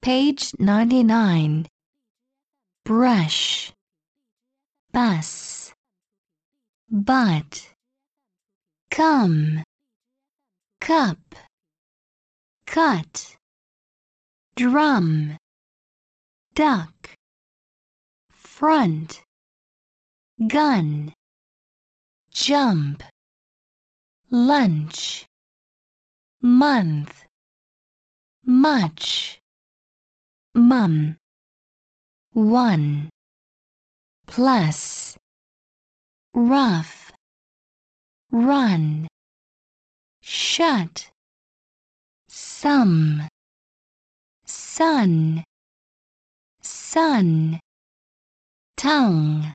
Page 99. Brush, bus, but, come, cup, cut, drum, duck, front, gun, jump, lunch, month, much, mum, one, plus, rough, run, shut, some, sun, sun, tongue.